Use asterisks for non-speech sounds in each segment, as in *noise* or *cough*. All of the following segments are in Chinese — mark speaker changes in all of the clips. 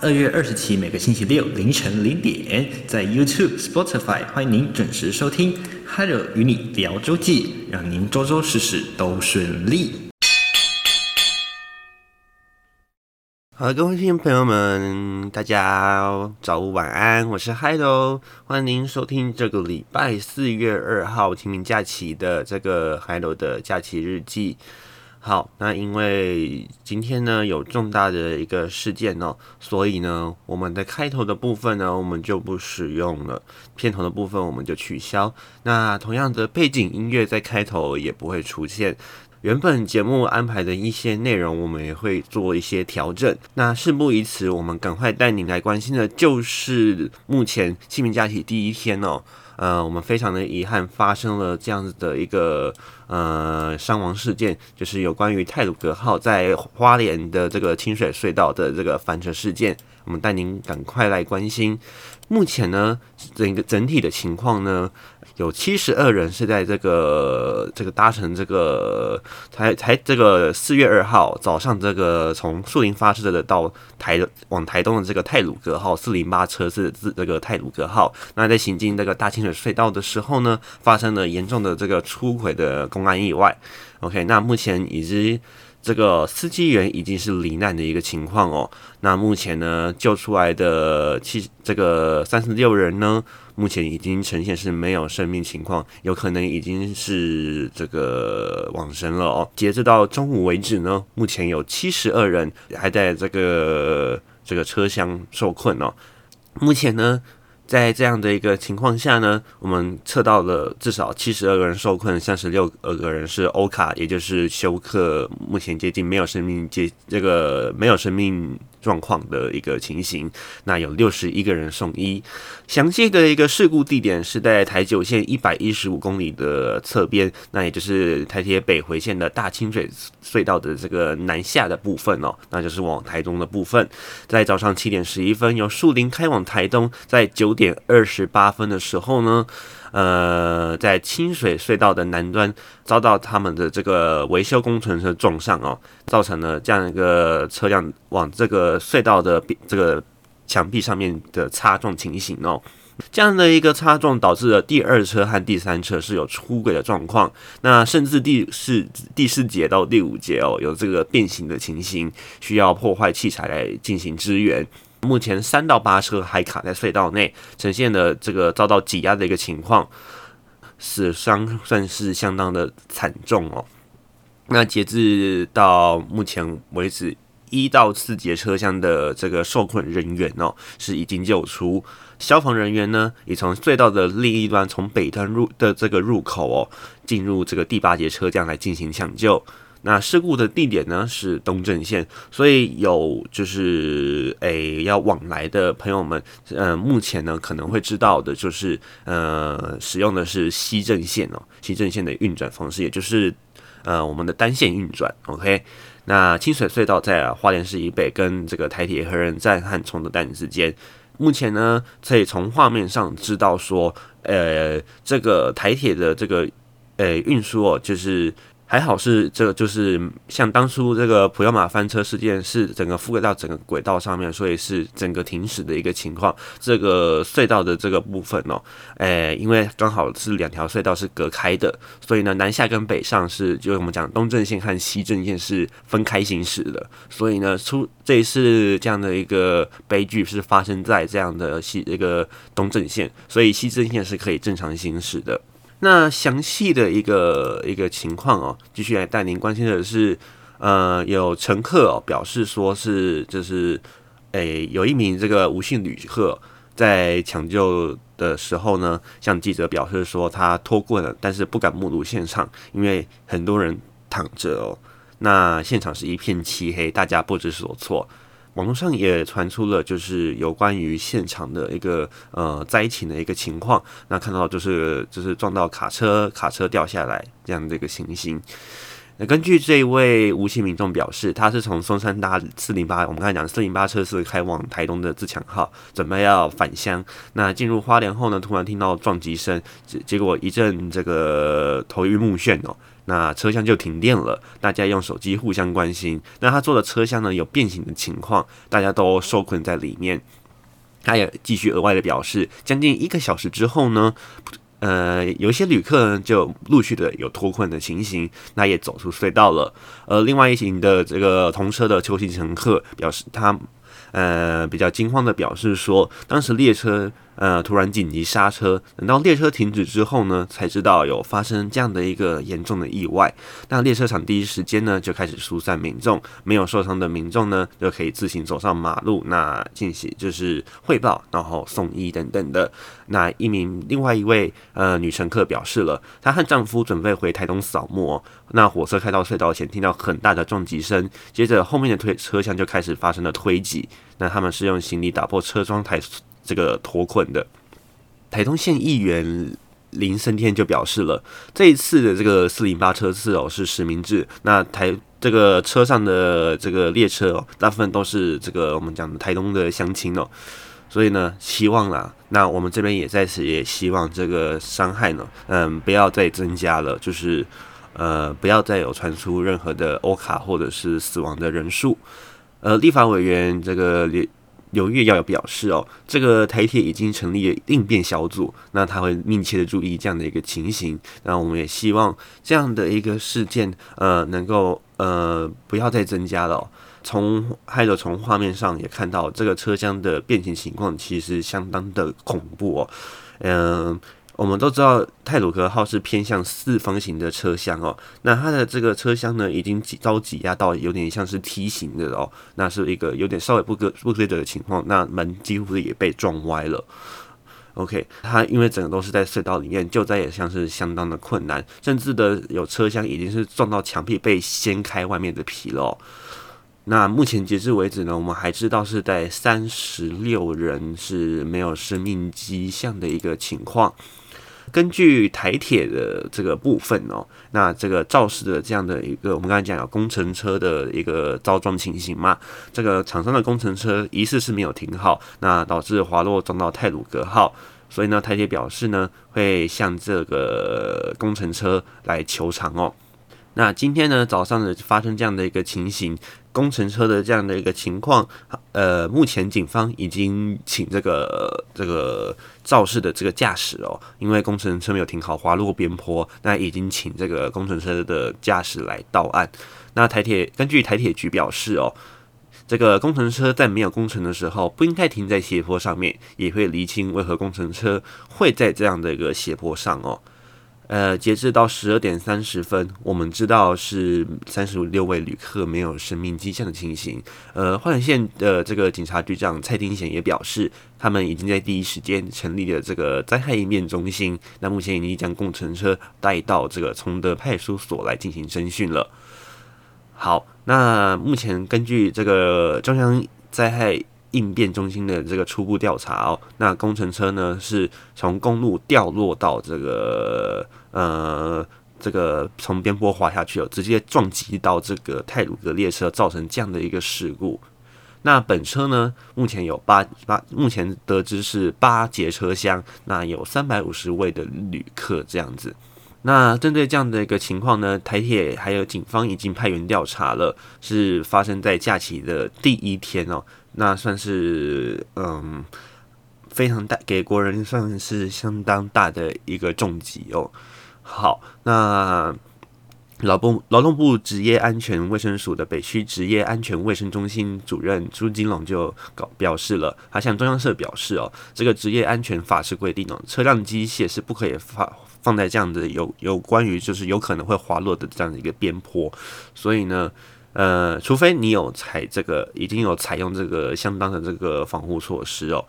Speaker 1: 二月二十七每个星期六凌晨零点，在 YouTube、Spotify 欢迎您准时收听《Hello 与你聊周记》，让您周周事事都顺利。
Speaker 2: 好，各位听众朋友们，大家早午晚安，我是 Hello，欢迎您收听这个礼拜四月二号清明假期的这个 Hello 的假期日记。好，那因为今天呢有重大的一个事件哦，所以呢我们的开头的部分呢我们就不使用了，片头的部分我们就取消。那同样的背景音乐在开头也不会出现。原本节目安排的一些内容我们也会做一些调整。那事不宜迟，我们赶快带您来关心的就是目前清明假期第一天哦。呃，我们非常的遗憾，发生了这样子的一个呃伤亡事件，就是有关于泰鲁格号在花莲的这个清水隧道的这个翻车事件，我们带您赶快来关心。目前呢，整个整体的情况呢，有七十二人是在这个这个搭乘这个才才这个四月二号早上这个从树林发车的到台往台东的这个泰鲁阁号四零八车次自这个泰鲁阁号，那在行进这个大清水隧道的时候呢，发生了严重的这个出轨的公安意外。OK，那目前已经。这个司机员已经是罹难的一个情况哦。那目前呢，救出来的七这个三十六人呢，目前已经呈现是没有生命情况，有可能已经是这个往生了哦。截至到中午为止呢，目前有七十二人还在这个这个车厢受困哦。目前呢。在这样的一个情况下呢，我们测到了至少七十二个人受困，三十六个人是欧卡，也就是休克，目前接近没有生命接这个没有生命。状况的一个情形，那有六十一个人送医。详细的一个事故地点是在台九线一百一十五公里的侧边，那也就是台铁北回线的大清水隧道的这个南下的部分哦，那就是往台东的部分。在早上七点十一分，由树林开往台东，在九点二十八分的时候呢。呃，在清水隧道的南端遭到他们的这个维修工程车撞上哦，造成了这样一个车辆往这个隧道的这个墙壁上面的擦撞情形哦。这样的一个擦撞导致了第二车和第三车是有出轨的状况，那甚至第四第四节到第五节哦有这个变形的情形，需要破坏器材来进行支援。目前三到八车还卡在隧道内，呈现了这个遭到挤压的一个情况，死伤算是相当的惨重哦。那截至到目前为止，一到四节车厢的这个受困人员哦是已经救出，消防人员呢也从隧道的另一端，从北端入的这个入口哦进入这个第八节车厢来进行抢救。那事故的地点呢是东正线，所以有就是诶、要往来的朋友们，呃，目前呢可能会知道的就是呃使用的是西正线哦，西正线的运转方式，也就是呃我们的单线运转。OK，那清水隧道在花莲市以北，跟这个台铁和仁站和崇德站之间，目前呢可以从画面上知道说，呃，这个台铁的这个呃运输哦，就是。还好是这，就是像当初这个普悠玛翻车事件，是整个覆盖到整个轨道上面，所以是整个停驶的一个情况。这个隧道的这个部分哦，诶，因为刚好是两条隧道是隔开的，所以呢，南下跟北上是，就我们讲东正线和西正线是分开行驶的。所以呢，出这一次这样的一个悲剧是发生在这样的西一个东正线，所以西正线是可以正常行驶的。那详细的一个一个情况哦，继续来带您关心的是，呃，有乘客表示说是就是，诶，有一名这个吴姓旅客在抢救的时候呢，向记者表示说他脱困了，但是不敢目睹现场，因为很多人躺着哦，那现场是一片漆黑，大家不知所措。网络上也传出了，就是有关于现场的一个呃灾情的一个情况。那看到就是就是撞到卡车，卡车掉下来这样的一个情形。那根据这一位无锡民众表示，他是从松山搭四零八，我们刚才讲四零八车是开往台东的自强号，准备要返乡。那进入花莲后呢，突然听到撞击声，结结果一阵这个头晕目眩哦。那车厢就停电了，大家用手机互相关心。那他坐的车厢呢有变形的情况，大家都受困在里面。他也继续额外的表示，将近一个小时之后呢，呃，有些旅客呢就陆续的有脱困的情形，那也走出隧道了。而另外一行的这个同车的邱姓乘客表示，他呃比较惊慌的表示说，当时列车。呃，突然紧急刹车，等到列车停止之后呢，才知道有发生这样的一个严重的意外。那列车厂第一时间呢就开始疏散民众，没有受伤的民众呢就可以自行走上马路，那进行就是汇报，然后送医等等的。那一名另外一位呃女乘客表示了，她和丈夫准备回台东扫墓，那火车开到隧道前，听到很大的撞击声，接着后面的推车厢就开始发生了推挤，那他们是用行李打破车窗台。*laughs* 这个脱困的台东县议员林森天就表示了，这一次的这个四零八车次哦是实名制，那台这个车上的这个列车哦，大部分都是这个我们讲的台东的乡亲哦，所以呢，希望啦，那我们这边也在此也希望这个伤害呢，嗯，不要再增加了，就是呃，不要再有传出任何的欧卡或者是死亡的人数，呃，立法委员这个。刘月要有表示哦，这个台铁已经成立了应变小组，那他会密切的注意这样的一个情形。那我们也希望这样的一个事件，呃，能够呃不要再增加了。从还有从画面上也看到这个车厢的变形情况，其实相当的恐怖哦，嗯、我们都知道泰鲁格号是偏向四方形的车厢哦，那它的这个车厢呢，已经挤遭挤压到有点像是梯形的哦，那是一个有点稍微不规不规则的情况，那门几乎也被撞歪了。OK，它因为整个都是在隧道里面，救灾也像是相当的困难，甚至的有车厢已经是撞到墙壁被掀开外面的皮了。那目前截至为止呢，我们还知道是在三十六人是没有生命迹象的一个情况。根据台铁的这个部分哦，那这个肇事的这样的一个，我们刚才讲有工程车的一个遭撞情形嘛，这个厂商的工程车疑似是没有停好，那导致滑落撞到泰鲁格号，所以呢，台铁表示呢会向这个工程车来求偿哦。那今天呢早上呢发生这样的一个情形，工程车的这样的一个情况，呃，目前警方已经请这个这个肇事的这个驾驶哦，因为工程车没有停好，滑落边坡，那已经请这个工程车的驾驶来到案。那台铁根据台铁局表示哦，这个工程车在没有工程的时候不应该停在斜坡上面，也会厘清为何工程车会在这样的一个斜坡上哦。呃，截至到十二点三十分，我们知道是三十六位旅客没有生命迹象的情形。呃，花莲县的这个警察局长蔡丁贤也表示，他们已经在第一时间成立了这个灾害应变中心。那目前已经将工程车带到这个崇德派出所来进行侦讯了。好，那目前根据这个中央灾害应变中心的这个初步调查哦，那工程车呢是从公路掉落到这个呃这个从边坡滑下去了，直接撞击到这个泰鲁格列车，造成这样的一个事故。那本车呢目前有八八，目前得知是八节车厢，那有三百五十位的旅客这样子。那针对这样的一个情况呢，台铁还有警方已经派员调查了，是发生在假期的第一天哦。那算是嗯非常大，给国人算是相当大的一个重击哦。好，那劳动劳动部职业安全卫生署的北区职业安全卫生中心主任朱金龙就搞表示了，他向中央社表示哦，这个职业安全法是规定哦，车辆机械是不可以放放在这样的有有关于就是有可能会滑落的这样的一个边坡，所以呢。呃，除非你有采这个，已经有采用这个相当的这个防护措施哦。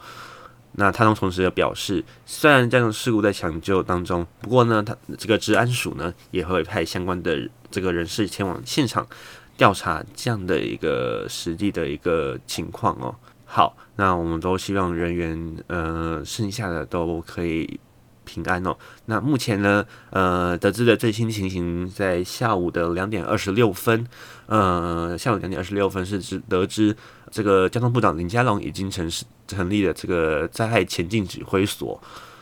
Speaker 2: 那他同时也表示，虽然这样的事故在抢救当中，不过呢，他这个治安署呢也会派相关的这个人士前往现场调查这样的一个实际的一个情况哦。好，那我们都希望人员呃剩下的都可以。平安哦。那目前呢，呃，得知的最新情形，在下午的两点二十六分，呃，下午两点二十六分是知得知，这个交通部长林佳龙已经成成立了这个灾害前进指挥所。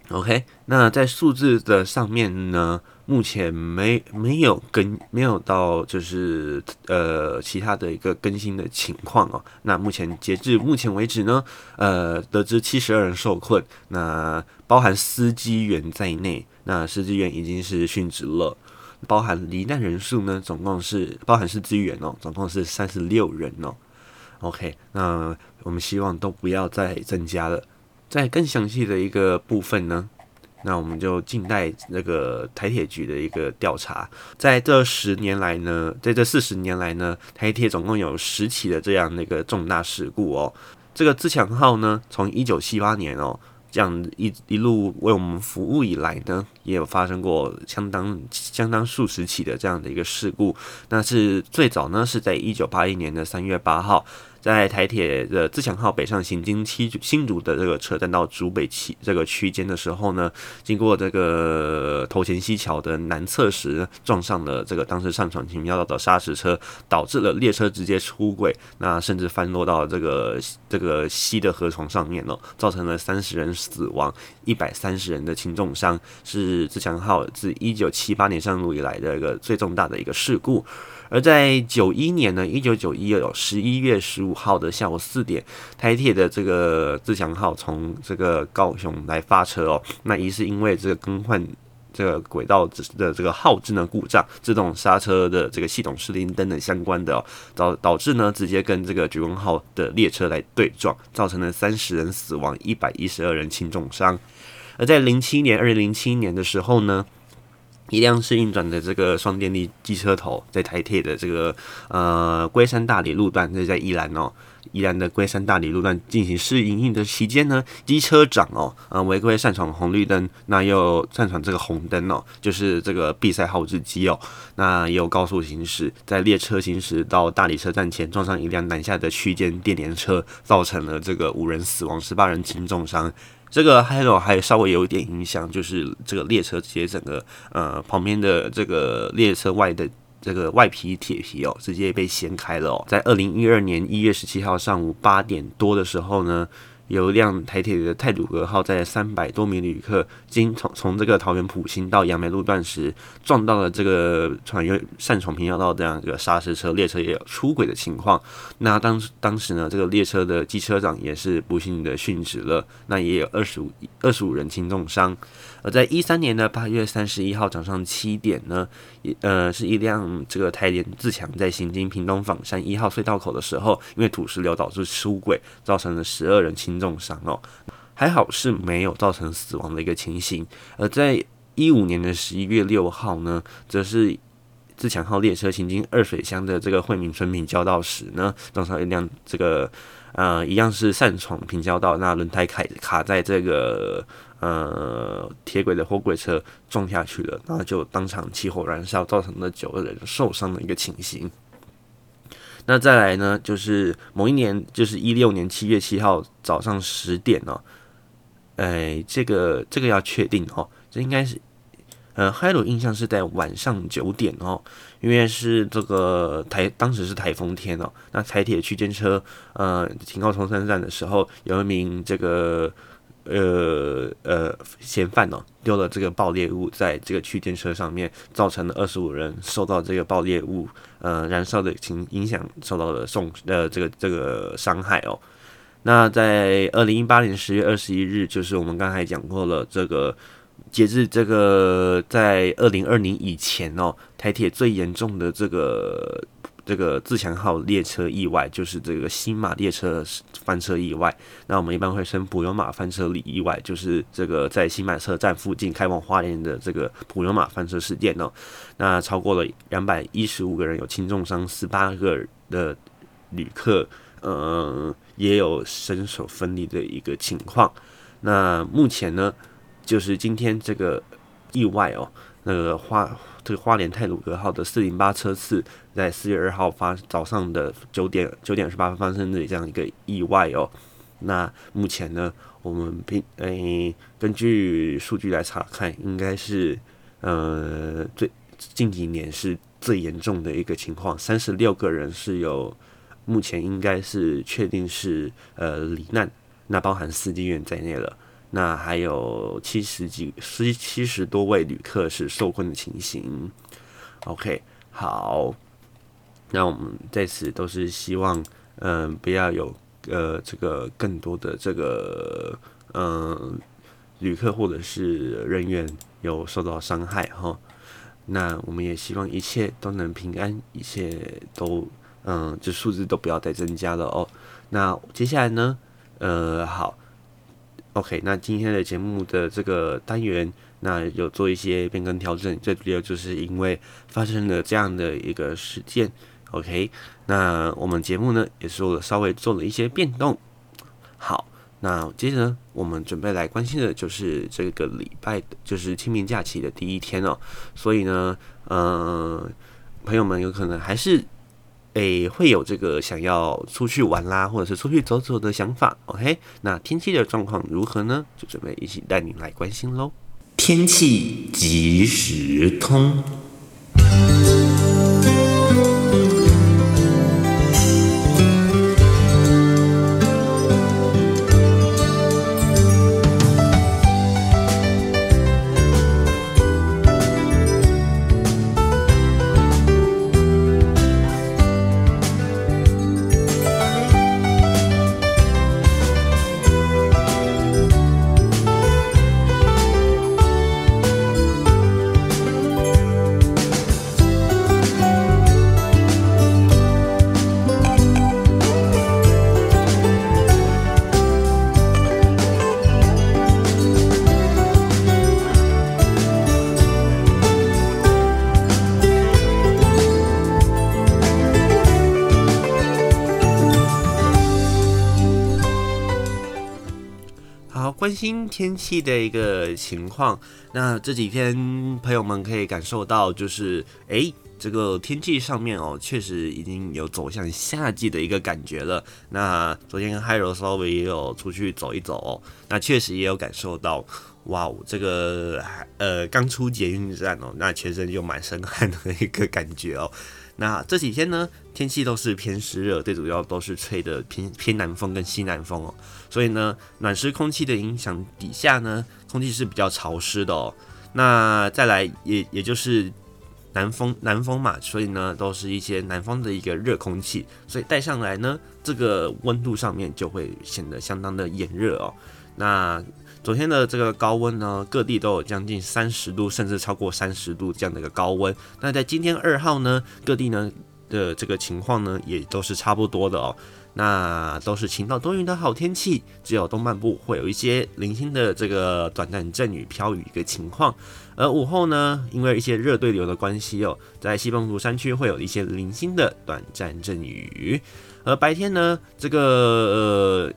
Speaker 2: OK，那在数字的上面呢，目前没没有更没有到就是呃其他的一个更新的情况哦。那目前截至目前为止呢，呃，得知七十二人受困，那包含司机员在内，那司机员已经是殉职了。包含罹难人数呢，总共是包含司机员哦，总共是三十六人哦。OK，那我们希望都不要再增加了。在更详细的一个部分呢，那我们就静待那个台铁局的一个调查。在这十年来呢，在这四十年来呢，台铁总共有十起的这样的一个重大事故哦。这个自强号呢，从一九七八年哦。这样一一路为我们服务以来呢，也有发生过相当相当数十起的这样的一个事故。那是最早呢，是在一九八一年的三月八号。在台铁的自强号北上行经七新竹的这个车站到竹北区这个区间的时候呢，经过这个头前溪桥的南侧时，撞上了这个当时上闯平交道的砂石车，导致了列车直接出轨，那甚至翻落到这个这个溪的河床上面了，造成了三十人死亡，一百三十人的轻重伤，是自强号自一九七八年上路以来的一个最重大的一个事故。而在九一年呢，一九九一有十一月十五号的下午四点，台铁的这个自强号从这个高雄来发车哦，那疑是因为这个更换这个轨道的这个号志呢故障，自动刹车的这个系统失灵等等相关的哦，导导致呢直接跟这个莒光号的列车来对撞，造成了三十人死亡，一百一十二人轻重伤。而在零七年，二零零七年的时候呢。一辆是运转的这个双电力机车头，在台铁的这个呃龟山大理路段，这是在宜兰哦，宜兰的龟山大理路段进行试营运的期间呢，机车长哦，呃违规擅闯红绿灯，那又擅闯这个红灯哦，就是这个闭塞号志机哦，那也有高速行驶，在列车行驶到大理车站前，撞上一辆南下的区间电联车，造成了这个五人死亡，十八人轻重伤。这个还有还稍微有一点影响，就是这个列车直接整个呃旁边的这个列车外的这个外皮铁皮哦，直接被掀开了哦。在二零一二年一月十七号上午八点多的时候呢。有一辆台铁的泰鲁阁号，在三百多名旅客经从从这个桃园埔心到杨梅路段时，撞到了这个船员擅闯平交道这样一个砂石车，列车也有出轨的情况。那当当时呢，这个列车的机车长也是不幸的殉职了，那也有二十五二十五人轻重伤。而在一三年的八月三十一号早上七点呢，呃，是一辆这个台联自强在行经屏东枋山一号隧道口的时候，因为土石流导致出轨，造成了十二人轻重伤哦，还好是没有造成死亡的一个情形。而在一五年的十一月六号呢，则是自强号列车行经二水乡的这个惠民村平交道时呢，撞上一辆这个呃一样是擅闯平交道，那轮胎卡卡在这个。呃，铁轨的货柜车撞下去了，然后就当场起火燃烧，造成了九个人受伤的一个情形。那再来呢，就是某一年，就是一六年七月七号早上十点哦，哎，这个这个要确定哦，这应该是呃，还有印象是在晚上九点哦，因为是这个台当时是台风天哦，那台铁区间车呃停靠松山站的时候，有一名这个。呃呃，嫌犯哦，丢了这个爆裂物在这个区间车上面，造成了二十五人受到这个爆裂物呃燃烧的情影响，受到了送呃这个这个伤害哦。那在二零一八年十月二十一日，就是我们刚才讲过了，这个截至这个在二零二零以前哦，台铁最严重的这个。这个自强号列车意外就是这个新马列车翻车意外，那我们一般会称普悠玛翻车里意外，就是这个在新马车站附近开往花莲的这个普悠玛翻车事件哦。那超过了两百一十五个人有轻重伤，十八个的旅客，呃，也有身首分离的一个情况。那目前呢，就是今天这个意外哦，那个花。这个花莲太鲁阁号的四零八车次，在四月二号发早上的九点九点二十八分发生的这样一个意外哦。那目前呢，我们凭诶根据数据来查看，应该是呃最近几年是最严重的一个情况，三十六个人是有目前应该是确定是呃罹难，那包含司机员在内了。那还有七十几、七七十多位旅客是受困的情形。OK，好，那我们在此都是希望，嗯，不要有呃这个更多的这个嗯旅客或者是人员有受到伤害哈。那我们也希望一切都能平安，一切都嗯这数字都不要再增加了哦。那接下来呢，呃，好，OK，那今天的节目的这个单元。那有做一些变更调整，最主要就是因为发生了这样的一个事件，OK。那我们节目呢也是做稍微做了一些变动。好，那接着呢，我们准备来关心的就是这个礼拜，就是清明假期的第一天哦。所以呢，呃，朋友们有可能还是诶、会有这个想要出去玩啦，或者是出去走走的想法，OK。那天气的状况如何呢？就准备一起带您来关心喽。
Speaker 1: 天气即时通。
Speaker 2: 关心天气的一个情况，那这几天朋友们可以感受到，就是诶，这个天气上面哦，确实已经有走向夏季的一个感觉了。那昨天跟 Hiro 稍微也有出去走一走哦，那确实也有感受到，哇哦，这个呃刚出捷运站哦，那全身就满身汗的一个感觉哦。那这几天呢，天气都是偏湿热，最主要都是吹的偏偏南风跟西南风哦，所以呢，暖湿空气的影响底下呢，空气是比较潮湿的哦。那再来也也就是南风南风嘛，所以呢，都是一些南方的一个热空气，所以带上来呢，这个温度上面就会显得相当的炎热哦。那昨天的这个高温呢，各地都有将近三十度，甚至超过三十度这样的一个高温。那在今天二号呢，各地呢的这个情况呢，也都是差不多的哦。那都是晴到多云的好天气，只有东半部会有一些零星的这个短暂阵雨飘雨一个情况。而午后呢，因为一些热对流的关系哦，在西半部山区会有一些零星的短暂阵雨。而白天呢，这个呃。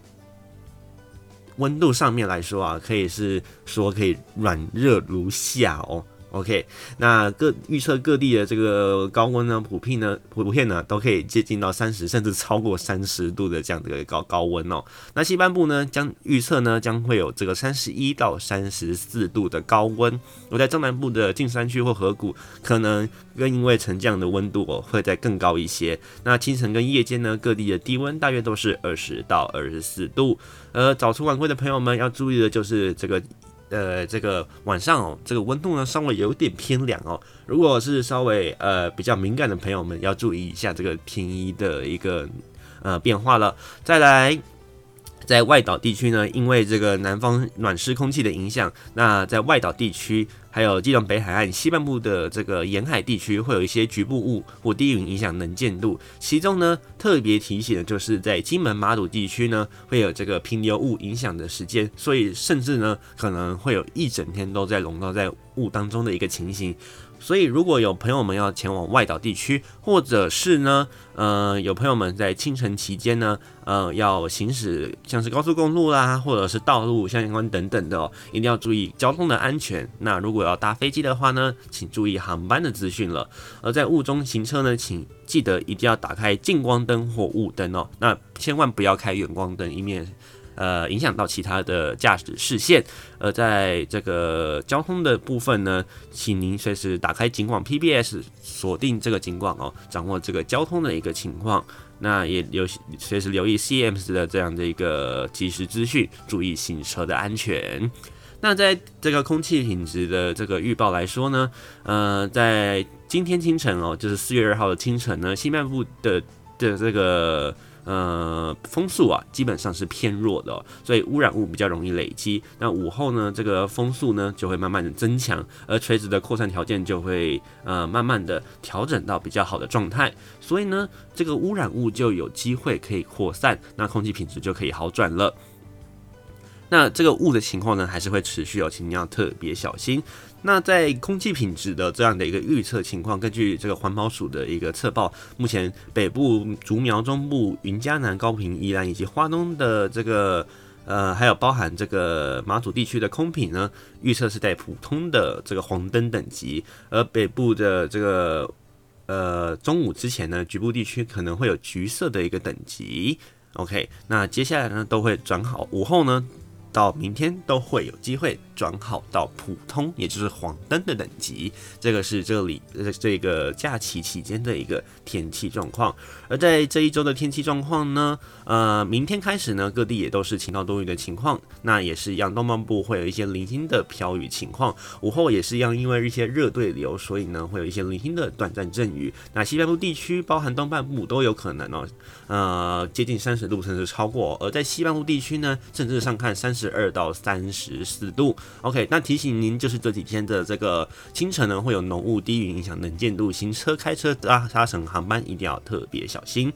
Speaker 2: 温度上面来说啊，可以是说可以软热如夏哦。OK，那各预测各地的这个高温呢，普遍呢，普遍呢都可以接近到三十，甚至超过三十度的这样的一个高高温哦。那西半部呢，将预测呢将会有这个三十一到三十四度的高温。而在中南部的近山区或河谷，可能更因为沉降的温度哦会再更高一些。那清晨跟夜间呢，各地的低温大约都是二十到二十四度。呃，早出晚归的朋友们要注意的就是这个。呃，这个晚上哦，这个温度呢稍微有点偏凉哦。如果是稍微呃比较敏感的朋友们，要注意一下这个天衣的一个呃变化了。再来。在外岛地区呢，因为这个南方暖湿空气的影响，那在外岛地区还有基隆北海岸西半部的这个沿海地区，会有一些局部雾或低云影响能见度。其中呢，特别提醒的就是在金门马祖地区呢，会有这个平流雾影响的时间，所以甚至呢，可能会有一整天都在笼罩在雾当中的一个情形。所以，如果有朋友们要前往外岛地区，或者是呢，呃，有朋友们在清晨期间呢，呃，要行驶像是高速公路啦，或者是道路相关等等的哦，一定要注意交通的安全。那如果要搭飞机的话呢，请注意航班的资讯了。而在雾中行车呢，请记得一定要打开近光灯或雾灯哦，那千万不要开远光灯，以免呃影响到其他的驾驶视线。而在这个交通的部分呢，请您随时打开警广 PBS，锁定这个警广哦，掌握这个交通的一个情况。那也留随时留意 CMS 的这样的一个即时资讯，注意行车的安全。那在这个空气品质的这个预报来说呢，呃，在今天清晨哦，就是四月二号的清晨呢，西半部的的这个呃风速啊，基本上是偏弱的，所以污染物比较容易累积。那午后呢，这个风速呢就会慢慢的增强，而垂直的扩散条件就会呃慢慢的调整到比较好的状态，所以呢，这个污染物就有机会可以扩散，那空气品质就可以好转了。那这个雾的情况呢，还是会持续哦，请你要特别小心。那在空气品质的这样的一个预测情况，根据这个环保署的一个测报，目前北部、竹苗中部、云嘉南、高屏、宜兰以及花东的这个呃，还有包含这个马祖地区的空品呢，预测是在普通的这个黄灯等级，而北部的这个呃中午之前呢，局部地区可能会有橘色的一个等级。OK，那接下来呢都会转好，午后呢。到明天都会有机会转好到普通，也就是黄灯的等级。这个是这里这个假期期间的一个天气状况。而在这一周的天气状况呢，呃，明天开始呢，各地也都是晴到多云的情况。那也是一样，东半部会有一些零星的飘雨情况。午后也是一样，因为一些热对流，所以呢会有一些零星的短暂阵雨。那西半部地区，包含东半部都有可能哦，呃，接近三十度甚至超过。而在西半部地区呢，甚至上看三。十二到三十四度，OK。那提醒您，就是这几天的这个清晨呢，会有浓雾、低云影响能见度，行车、开车、搭搭乘航班一定要特别小心。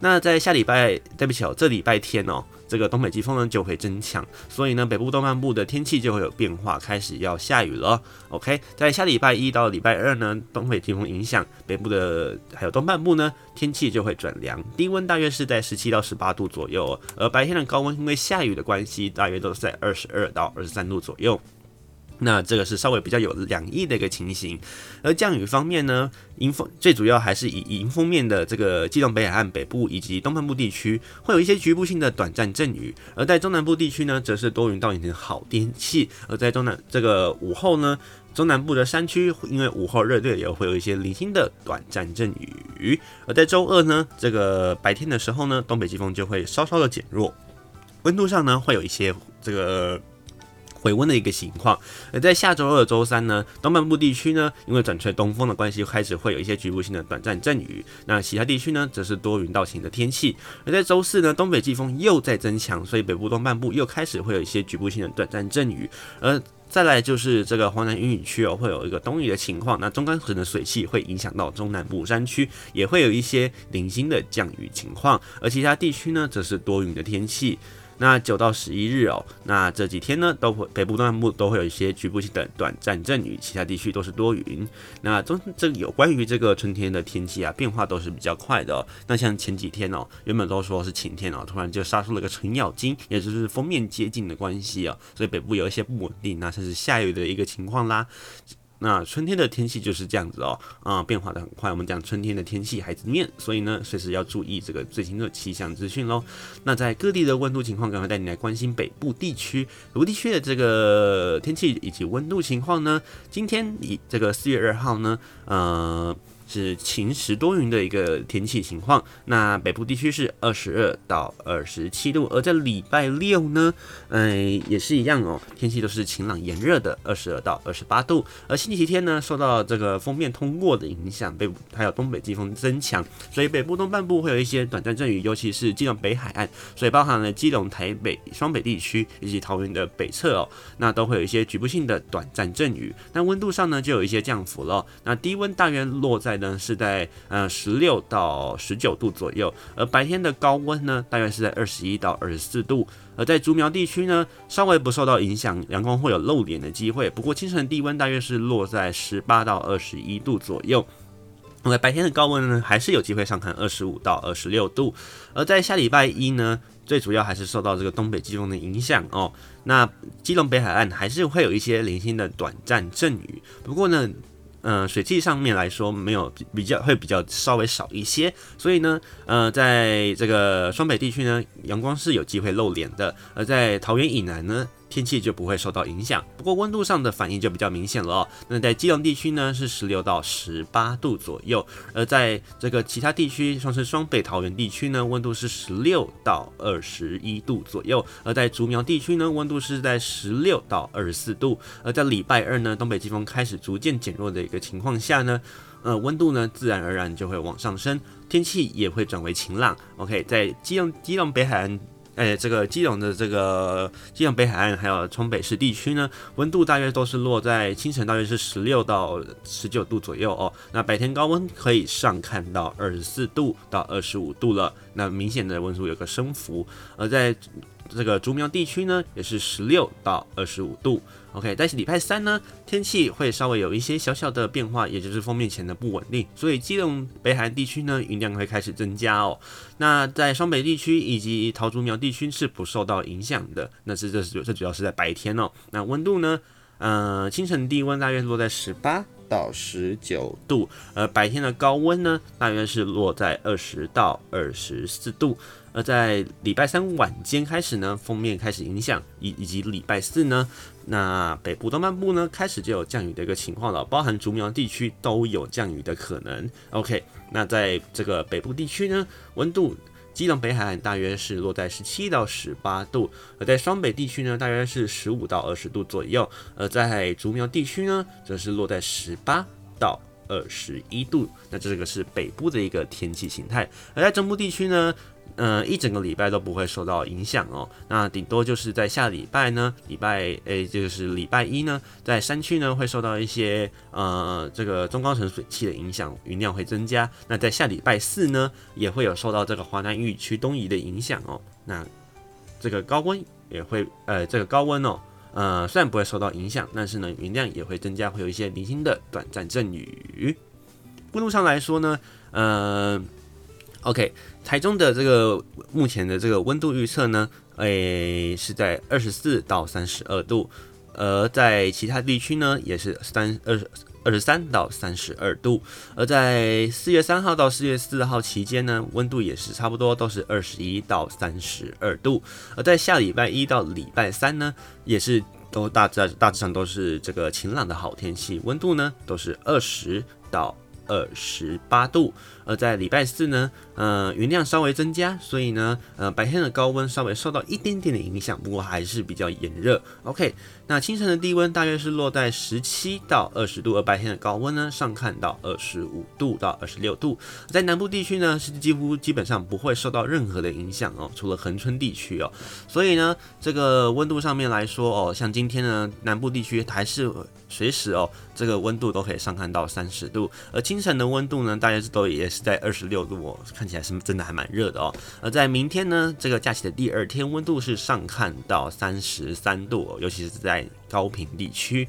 Speaker 2: 那在下礼拜，对不起哦，这礼拜天哦。这个东北季风呢就会增强，所以呢北部东半部的天气就会有变化，开始要下雨了。OK，在下礼拜一到礼拜二呢，东北季风影响北部的还有东半部呢，天气就会转凉，低温大约是在十七到十八度左右，而白天的高温因为下雨的关系，大约都是在二十二到二十三度左右。那这个是稍微比较有两翼的一个情形，而降雨方面呢，迎风最主要还是以迎风面的这个基隆北海岸北部以及东半部地区会有一些局部性的短暂阵雨，而在中南部地区呢，则是多云到晴的好天气。而在中南这个午后呢，中南部的山区因为午后热对流会有一些零星的短暂阵雨，而在周二呢，这个白天的时候呢，东北季风就会稍稍的减弱，温度上呢会有一些这个。回温的一个情况，而在下周二、周三呢，东半部地区呢，因为转吹东风的关系，开始会有一些局部性的短暂阵雨。那其他地区呢，则是多云到晴的天气。而在周四呢，东北季风又在增强，所以北部东半部又开始会有一些局部性的短暂阵雨。而再来就是这个华南云雨区哦，会有一个东移的情况。那中干层的水汽会影响到中南部山区，也会有一些零星的降雨情况。而其他地区呢，则是多云的天气。那九到十一日哦，那这几天呢，都会北部东南部都会有一些局部性的短暂阵雨，其他地区都是多云。那中这有关于这个春天的天气啊，变化都是比较快的。那像前几天哦，原本都说是晴天哦，突然就杀出了个程咬金，也就是锋面接近的关系哦，所以北部有一些不稳定，那甚至下雨的一个情况啦。那春天的天气就是这样子哦，啊、变化的很快。我们讲春天的天气孩子面，所以呢，随时要注意这个最新的气象资讯喽。那在各地的温度情况，赶快带你来关心北部地区，北部地区的这个天气以及温度情况呢？今天以这个四月二号呢，呃。是晴时多云的一个天气情况，那北部地区是二十二到二十七度，而在礼拜六呢，嗯、也是一样哦，天气都是晴朗炎热的，二十二到二十八度。而星期天呢，受到这个锋面通过的影响，北还有东北季风增强，所以北部东半部会有一些短暂阵雨，尤其是基隆北海岸，所以包含了基隆、台北、双北地区以及桃园的北侧哦，那都会有一些局部性的短暂阵雨。那温度上呢，就有一些降幅了，那低温大约落在。呢是在呃十六到十九度左右，而白天的高温呢，大约是在二十一到二十四度。而在竹苗地区呢，稍微不受到影响，阳光会有露脸的机会。不过清晨低温大约是落在十八到二十一度左右。那白天的高温呢，还是有机会上看二十五到二十六度。而在下礼拜一呢，最主要还是受到这个东北季风的影响哦。那基隆北海岸还是会有一些零星的短暂阵雨。不过呢。嗯，水汽上面来说没有比较会比较稍微少一些，所以呢，呃，在这个双北地区呢，阳光是有机会露脸的，而在桃园以南呢。天气就不会受到影响，不过温度上的反应就比较明显了哦。那在基隆地区呢，是十六到十八度左右，而在这个其他地区，像是双北、桃园地区呢，温度是十六到二十一度左右；而在竹苗地区呢，温度是在十六到二十四度。而在礼拜二呢，东北季风开始逐渐减弱的一个情况下呢，呃，温度呢自然而然就会往上升，天气也会转为晴朗。OK，在基隆、基隆北海岸。哎，这个基隆的这个基隆北海岸还有冲北市地区呢，温度大约都是落在清晨大约是十六到十九度左右哦。那白天高温可以上看到二十四度到二十五度了，那明显的温度有个升幅。而在这个竹苗地区呢，也是十六到二十五度。OK，但是礼拜三呢，天气会稍微有一些小小的变化，也就是锋面前的不稳定，所以基隆北海岸地区呢，云量会开始增加哦。那在双北地区以及桃竹苗地区是不受到影响的，那是这是这主要是在白天哦。那温度呢，呃，清晨低温大约落在十八到十九度，而白天的高温呢，大约是落在二十到二十四度。而在礼拜三晚间开始呢，封面开始影响，以以及礼拜四呢，那北部东半部呢开始就有降雨的一个情况了，包含竹苗地区都有降雨的可能。OK，那在这个北部地区呢，温度基隆北海岸大约是落在十七到十八度，而在双北地区呢，大约是十五到二十度左右，而在竹苗地区呢，则是落在十八到二十一度。那这个是北部的一个天气形态，而在中部地区呢。呃，一整个礼拜都不会受到影响哦。那顶多就是在下礼拜呢，礼拜诶、就是礼拜一呢，在山区呢会受到一些呃这个中高层水汽的影响，云量会增加。那在下礼拜四呢，也会有受到这个华南雨区东移的影响哦。那这个高温也会呃这个高温哦，呃虽然不会受到影响，但是呢云量也会增加，会有一些零星的短暂阵雨。温度上来说呢，呃。OK，台中的这个目前的这个温度预测呢，诶、是在二十四到三十二度，而在其他地区呢也是三二二十三到三十二度，而在四月三号到四月四号期间呢，温度也是差不多都是二十一到三十二度，而在下礼拜一到礼拜三呢，也是都大致大致上都是这个晴朗的好天气，温度呢都是二十到二十八度。而在礼拜四呢，呃，云量稍微增加，所以呢，呃，白天的高温稍微受到一点点的影响，不过还是比较炎热。OK，那清晨的低温大约是落在十七到二十度，而白天的高温呢，上看到二十五度到二十六度。在南部地区呢，是几乎基本上不会受到任何的影响哦，除了恒春地区哦。所以呢，这个温度上面来说哦，像今天呢，南部地区还是随时哦，这个温度都可以上看到三十度，而清晨的温度呢，大约是都也是。在二十六度哦，看起来是真的还蛮热的哦。而在明天呢，这个假期的第二天，温度是上看到三十三度哦，尤其是在在高平地区。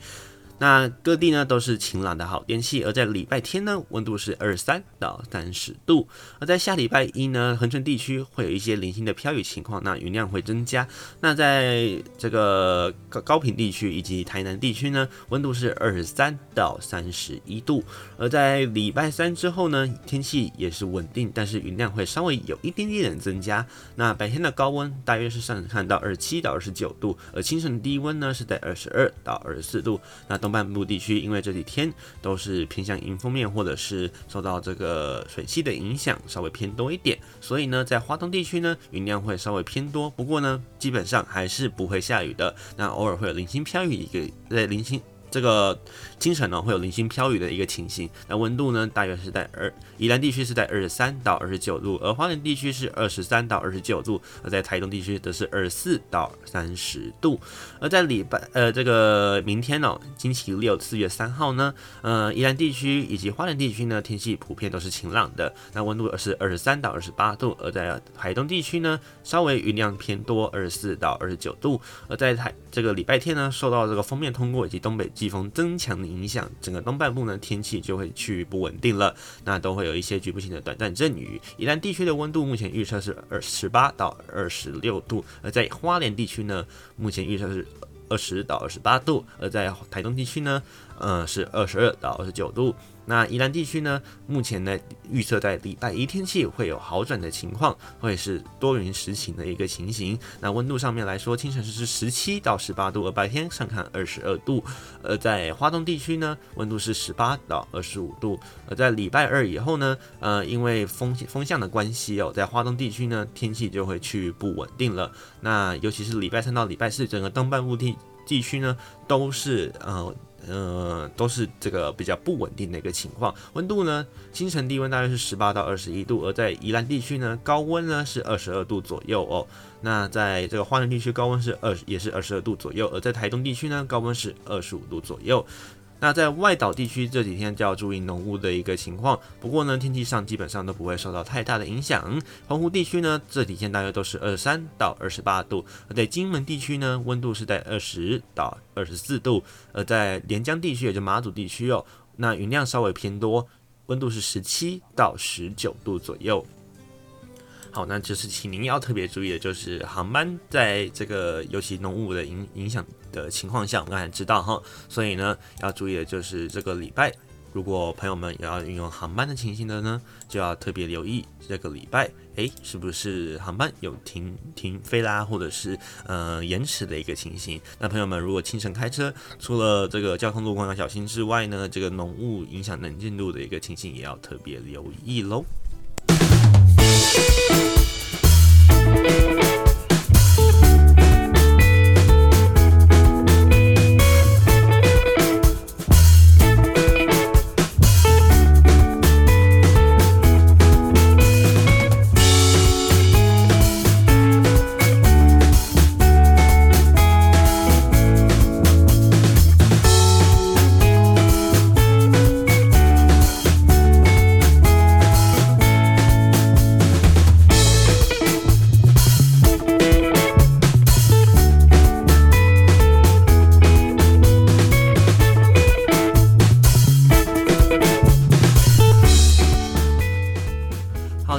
Speaker 2: 那各地呢都是晴朗的好天气，而在礼拜天呢，温度是二十三到三十度，而在下礼拜一呢，恒春地区会有一些零星的飘雨情况，那云量会增加。那在这个高高屏地区以及台南地区呢，温度是二十三到三十一度，而在礼拜三之后呢，天气也是稳定，但是云量会稍微有一点点增加。那白天的高温大约是上看到二十七到二十九度，而清晨的低温呢是在二十二到二十四度。那东半部地区，因为这几天都是偏向迎风面，或者是受到这个水汽的影响，稍微偏多一点，所以呢，在华东地区呢，云量会稍微偏多，不过呢，基本上还是不会下雨的，那偶尔会有零星飘雨一个，在零星。这个清晨呢会有零星飘雨的一个情形，那温度呢大约是在二，宜兰地区是在二十三到二十九度，而花莲地区是二十三到二十九度，而在台东地区则是二十四到三十度。而在礼拜呃这个明天哦，星期六四月三号呢，呃宜兰地区以及花莲地区呢天气普遍都是晴朗的，那温度是二十三到二十八度，而在台东地区呢稍微云量偏多，二十四到二十九度，而在台这个礼拜天呢受到这个锋面通过以及东北季风增强的影响，整个东半部呢天气就会趋于不稳定了，那都会有一些局部性的短暂阵雨。宜兰地区的温度目前预测是二十八到二十六度，而在花莲地区呢，目前预测是二十到二十八度，而在台东地区呢，呃，是二十二到二十九度。那宜兰地区呢，目前呢预测在礼拜一天气会有好转的情况，会是多云时晴的一个情形。那温度上面来说，清晨是十七到十八度，而白天上看二十二度。而在花东地区呢，温度是十八到二十五度。而在礼拜二以后呢，呃，因为风风向的关系哦，在花东地区呢，天气就会趋于不稳定了。那尤其是礼拜三到礼拜四，整个东半部地地区呢，都是呃。呃，都是这个比较不稳定的一个情况。温度呢，清晨低温大约是十八到二十一度，而在宜兰地区呢，高温呢是二十二度左右哦。那在这个花莲地区，高温是二，也是二十二度左右，而在台东地区呢，高温是二十五度左右。那在外岛地区这几天就要注意浓雾的一个情况，不过呢，天气上基本上都不会受到太大的影响。澎湖地区呢，这几天大约都是二十三到二十八度，而在金门地区呢，温度是在二十到二十四度，而在连江地区也就马祖地区哦，那云量稍微偏多，温度是十七到十九度左右。好，那就是请您要特别注意的，就是航班在这个尤其浓雾的影影响的情况下，我们刚才知道哈，所以呢要注意的就是这个礼拜，如果朋友们也要运用航班的情形的呢，就要特别留意这个礼拜，诶，是不是航班有停停飞啦，或者是呃延迟的一个情形？那朋友们如果清晨开车，除了这个交通路况要小心之外呢，这个浓雾影响能见度的一个情形也要特别留意喽。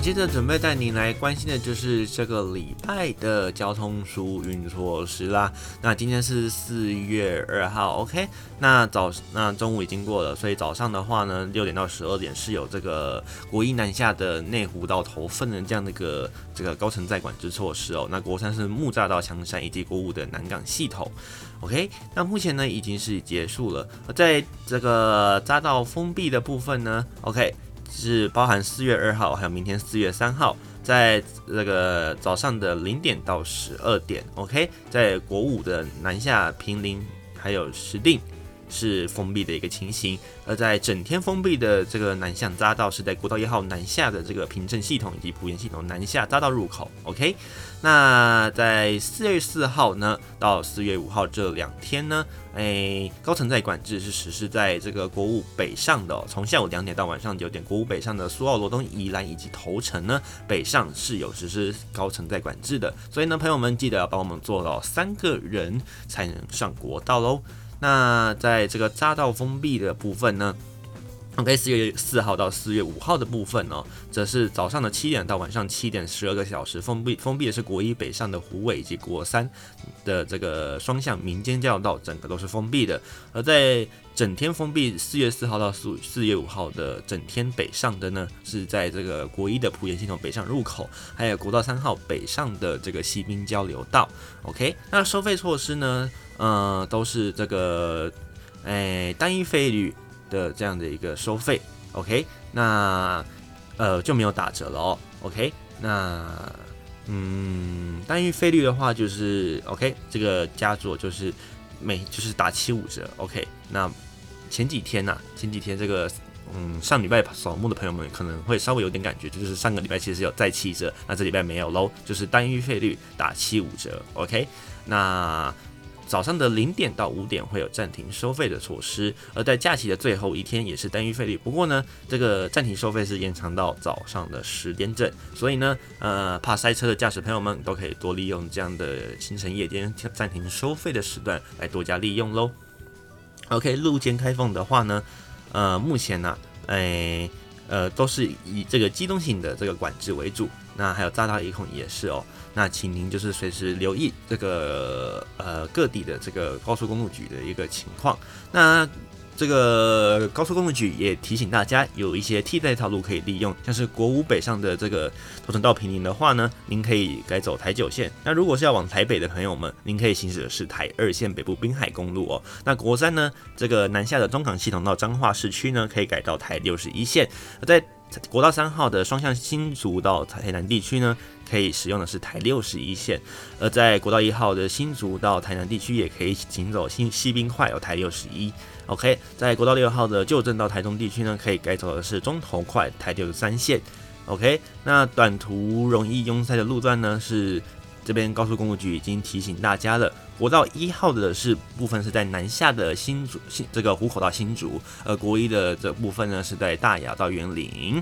Speaker 2: 接着准备带您来关心的就是这个礼拜的交通疏运措施啦。那今天是四月二号，OK？那早那中午已经过了，所以早上的话呢，六点到十二点是有这个国一南下的内湖到头份的这样的一个这个高层在管制措施哦。那国三是木栅到香山以及国五的南港系统，OK？那目前呢已经是结束了，在这个匝道封闭的部分呢，OK？是包含四月二号，还有明天四月三号，在那个早上的零点到十二点，OK，在国五的南下平林还有石碇是封闭的一个情形，而在整天封闭的这个南向匝道是在国道一号南下的这个平镇系统以及埔盐系统南下匝道入口，OK。那在四月四号呢到四月五号这两天呢，诶，高层在管制是实施在这个国务北上的，从下午两点到晚上九点，国务北上的苏澳、罗东、宜兰以及头城呢，北上是有实施高层在管制的，所以呢，朋友们记得要帮我们做到三个人才能上国道喽。那在这个匝道封闭的部分呢，OK，四月四号到四月五号的部分哦，则是早上的七点到晚上七点，十二个小时封闭。封闭的是国一北上的虎尾以及国三的这个双向民间交流道，整个都是封闭的。而在整天封闭，四月四号到四四月五号的整天北上的呢，是在这个国一的埔盐系统北上入口，还有国道三号北上的这个西滨交流道。OK，那收费措施呢？呃，都是这个，哎，单一费率的这样的一个收费，OK，那呃就没有打折了哦，OK，那嗯，单一费率的话就是 OK，这个加座就是每就是打七五折，OK，那前几天呐、前几天这个嗯上礼拜扫墓的朋友们可能会稍微有点感觉，就是上个礼拜其实有再七折，那这礼拜没有喽，就是单一费率打七五折，OK，那。早上的零点到五点会有暂停收费的措施，而在假期的最后一天也是单一费率。不过呢，这个暂停收费是延长到早上的十点整，所以呢，呃，怕塞车的驾驶朋友们都可以多利用这样的清晨夜间暂停收费的时段来多加利用喽。OK，路肩开放的话呢，呃，目前呢、啊，哎，呃，都是以这个机动性的这个管制为主。那还有匝道一控也是哦。那请您就是随时留意这个呃各地的这个高速公路局的一个情况。那这个高速公路局也提醒大家，有一些替代道路可以利用，像是国五北上的这个头城到平林的话呢，您可以改走台九线。那如果是要往台北的朋友们，您可以行驶的是台二线北部滨海公路哦。那国三呢，这个南下的中港系统到彰化市区呢，可以改到台六十一线。而在国道三号的双向新竹到台南地区呢，可以使用的是台六十一线；而在国道一号的新竹到台南地区，也可以行走新西滨快有台六十一。OK，在国道六号的旧镇到台中地区呢，可以改走的是中投快台六十三线。OK，那短途容易拥塞的路段呢，是这边高速公路局已经提醒大家了。国道一号的是部分是在南下的新竹新这个湖口到新竹，而国一的这部分呢是在大雅到园林，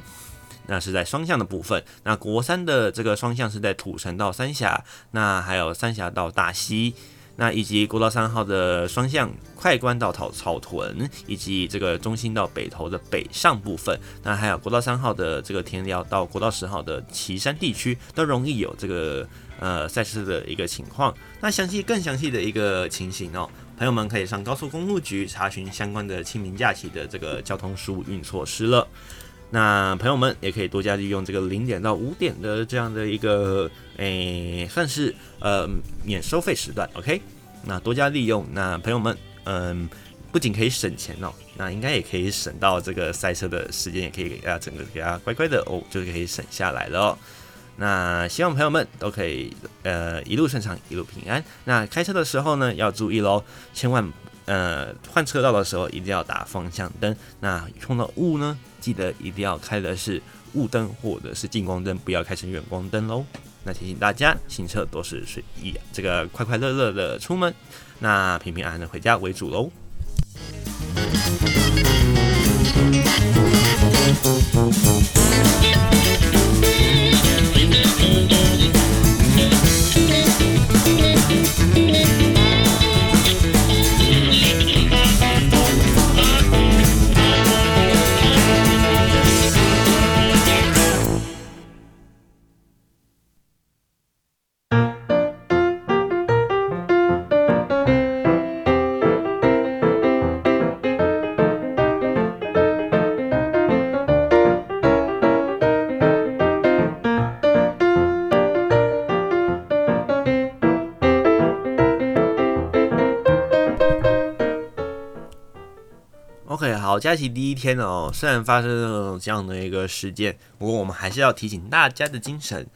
Speaker 2: 那是在双向的部分。那国三的这个双向是在土城到三峡，那还有三峡到大溪，那以及国道三号的双向快关到草草屯，以及这个中兴到北投的北上部分。那还有国道三号的这个田寮到国道十号的旗山地区，都容易有这个。呃，赛事的一个情况，那详细更详细的一个情形哦，朋友们可以上高速公路局查询相关的清明假期的这个交通疏运措施了。那朋友们也可以多加利用这个零点到五点的这样的一个，诶、算是呃免收费时段，OK？那多加利用，那朋友们，嗯，不仅可以省钱哦，那应该也可以省到这个赛车的时间，也可以给大家整个给大家乖乖的哦，就可以省下来了哦。那希望朋友们都可以呃一路顺畅，一路平安。那开车的时候呢，要注意喽，千万呃换车道的时候一定要打方向灯。那碰到雾呢，记得一定要开的是雾灯或者是近光灯，不要开成远光灯喽。那提醒大家，行车都是以这个快快乐乐的出门，那平平安安的回家为主喽。假期第一天哦，虽然发生了这样的一个事件，不过我们还是要提醒大家的精神。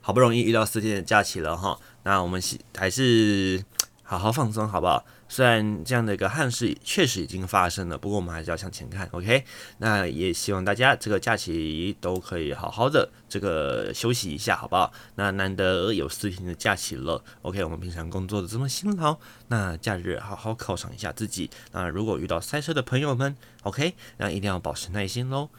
Speaker 2: 好不容易遇到四天的假期了哈，那我们还是好好放松，好不好？虽然这样的一个憾事确实已经发生了，不过我们还是要向前看，OK？那也希望大家这个假期都可以好好的这个休息一下，好不好？那难得有四天的假期了，OK？我们平常工作的这么辛劳，那假日好好犒赏一下自己。那如果遇到塞车的朋友们，OK？那一定要保持耐心喽。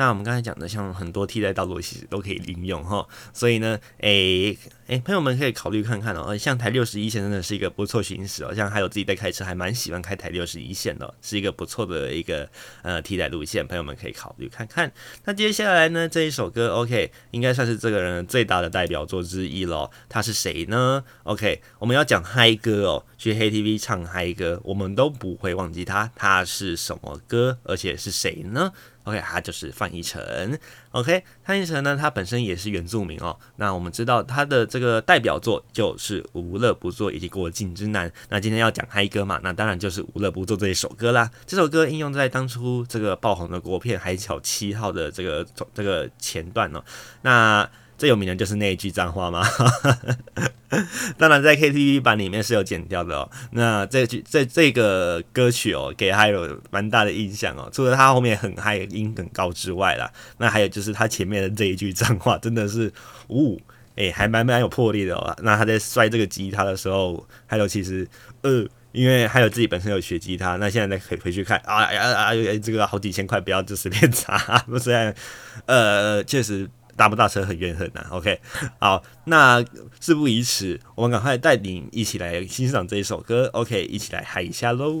Speaker 2: 那我们刚才讲的，像很多替代道路其实都可以利用哈，所以呢，诶、欸、诶、朋友们可以考虑看看哦。像台六十一线真的是一个不错行驶哦，像还有自己在开车，还蛮喜欢开台六十一线的，是一个不错的一个呃替代路线，朋友们可以考虑看看。那接下来呢，这一首歌 OK，应该算是这个人最大的代表作之一喽。他是谁呢？OK，我们要讲嗨歌哦，去 KTV 唱嗨歌，我们都不会忘记他，他是什么歌，而且是谁呢？OK，他就是范逸臣。OK，范逸臣呢，他本身也是原住民哦。那我们知道他的这个代表作就是《无乐不作》以及《国境之南》。那今天要讲嗨歌嘛，那当然就是《无乐不作》这一首歌啦。这首歌应用在当初这个爆红的国片《海角七号》的这个这个前段哦。那最有名的就是那一句脏话吗？*laughs* 当然，在 KTV 版里面是有剪掉的哦。那这句这这个歌曲哦，给他有蛮大的印象哦。除了他后面很嗨、音很高之外啦，那还有就是他前面的这一句脏话，真的是，呜，诶，还蛮蛮有魄力的哦。那他在摔这个吉他的时候，还有其实，呃，因为还有自己本身有学吉他，那现在再可以回去看啊呀啊，这个好几千块，不要就随便砸，不是，*laughs* 呃，确实。搭不大车很怨恨呐，OK，*laughs* 好，那事不宜迟，我们赶快带领一起来欣赏这一首歌，OK，一起来嗨一下
Speaker 3: 喽。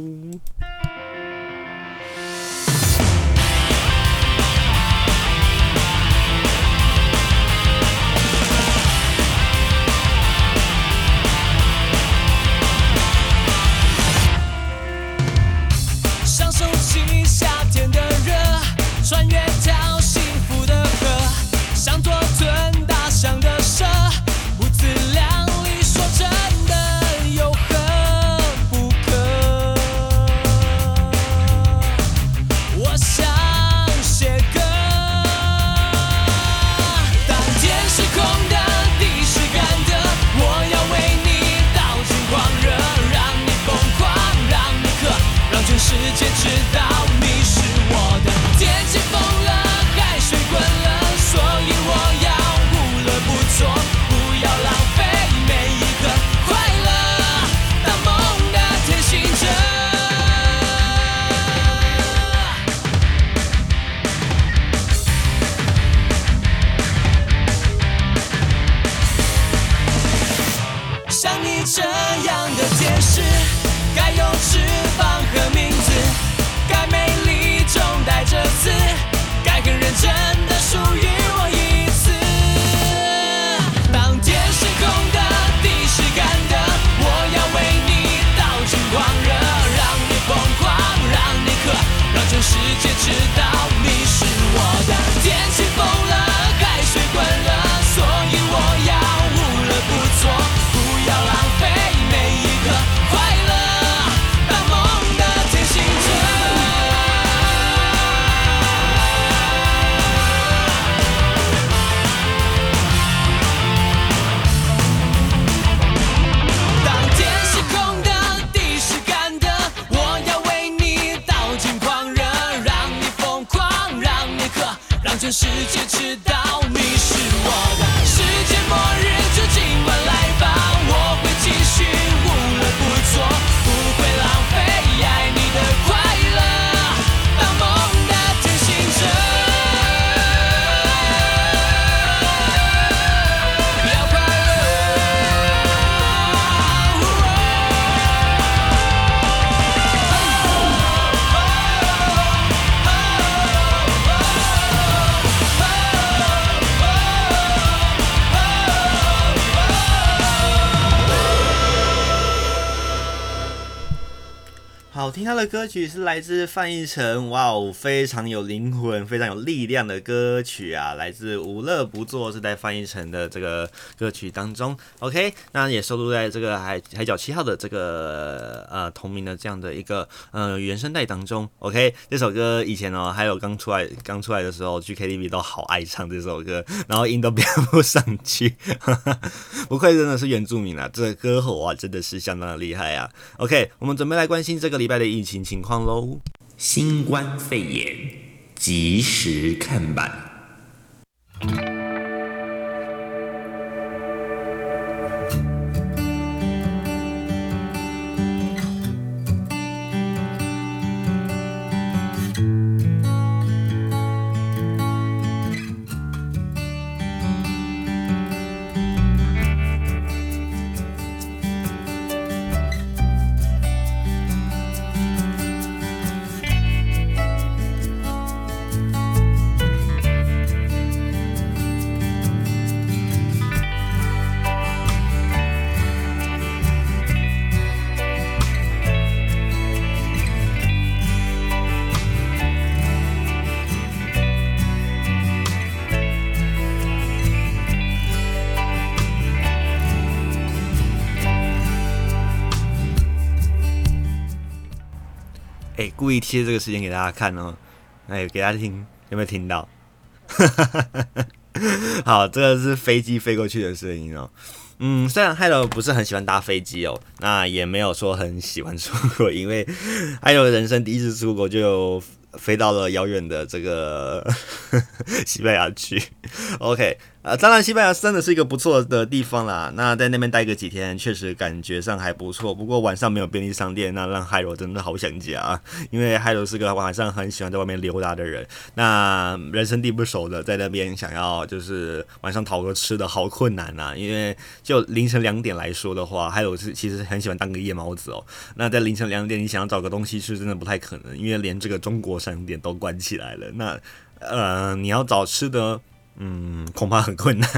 Speaker 3: 的
Speaker 2: 歌曲是来自范逸臣，哇哦，非常有灵魂、非常有力量的歌曲啊！来自《无乐不作》是在范逸臣的这个歌曲当中。*laughs* OK，那也收录在这个海海角七号的这个呃同名的这样的一个呃原声带当中。OK，这首歌以前哦，还有刚出来刚出来的时候去 KTV 都好爱唱这首歌，然后音都飙不上去，*laughs* 不愧真的是原住民啊！这个歌喉啊，真的是相当的厉害啊！OK，我们准备来关心这个礼拜的疫情新情况喽。
Speaker 1: 新冠肺炎及时看板。
Speaker 2: 故意贴这个时间给大家看哦，哎，给大家听，有没有听到？*laughs* 好，这个是飞机飞过去的声音哦。嗯，虽然 Hello 不是很喜欢搭飞机哦，那也没有说很喜欢出国，因为 *laughs* Hello 人生第一次出国就飞到了遥远的这个 *laughs* 西班牙去。OK。啊，当然，西班牙真的是一个不错的地方啦。那在那边待个几天，确实感觉上还不错。不过晚上没有便利商店，那让海罗真的好想家。因为海罗是个晚上很喜欢在外面溜达的人。那人生地不熟的，在那边想要就是晚上讨个吃的好困难呐。因为就凌晨两点来说的话，海罗是其实很喜欢当个夜猫子哦。那在凌晨两点，你想要找个东西吃，真的不太可能，因为连这个中国商店都关起来了。那呃，你要找吃的。嗯，恐怕很困难，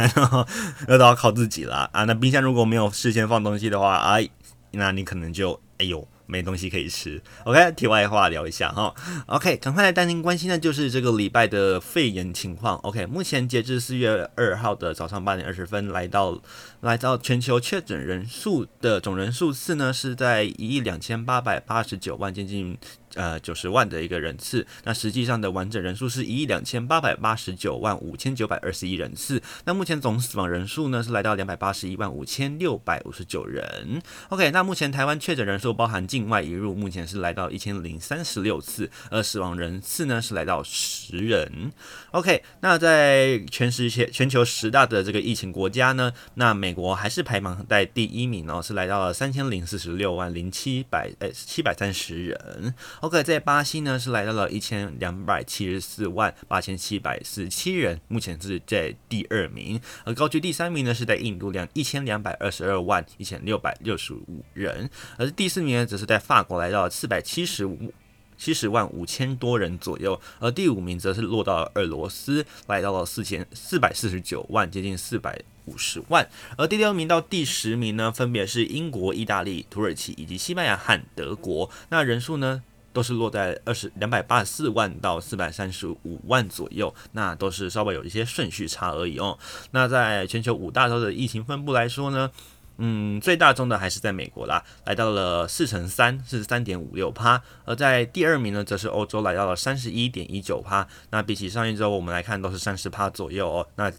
Speaker 2: *laughs* 那都要靠自己了啊！那冰箱如果没有事先放东西的话，哎，那你可能就哎呦。没东西可以吃。OK，题外话聊一下哈。OK，赶快来带您关心的就是这个礼拜的肺炎情况。OK，目前截至四月二号的早上八点二十分，来到来到全球确诊人数的总人数次呢，是在一亿两千八百八十九万，接近呃九十万的一个人次。那实际上的完整人数是一亿两千八百八十九万五千九百二十一人次。那目前总死亡人数呢是来到两百八十一万五千六百五十九人。OK，那目前台湾确诊人数包含境外移入目前是来到一千零三十六次，而死亡人次呢是来到十人。OK，那在全世界全球十大的这个疫情国家呢，那美国还是排榜在第一名哦，是来到了三千零四十六万零七百诶七百三十人。OK，在巴西呢是来到了一千两百七十四万八千七百四十七人，目前是在第二名。而高居第三名呢是在印度两一千两百二十二万一千六百六十五人，而第四名呢则是在法国来到了四百七十五。七十万五千多人左右，而第五名则是落到了俄罗斯，来到了四千四百四十九万，接近四百五十万。而第六名到第十名呢，分别是英国、意大利、土耳其以及西班牙和德国。那人数呢，都是落在二十两百八十四万到四百三十五万左右，那都是稍微有一些顺序差而已哦。那在全球五大洲的疫情分布来说呢，嗯，最大宗的还是在美国啦，来到了四成三，是三点五六趴。而在第二名呢，则是欧洲，来到了三十一点一九趴。那比起上一周，我们来看都是三十趴左右哦。那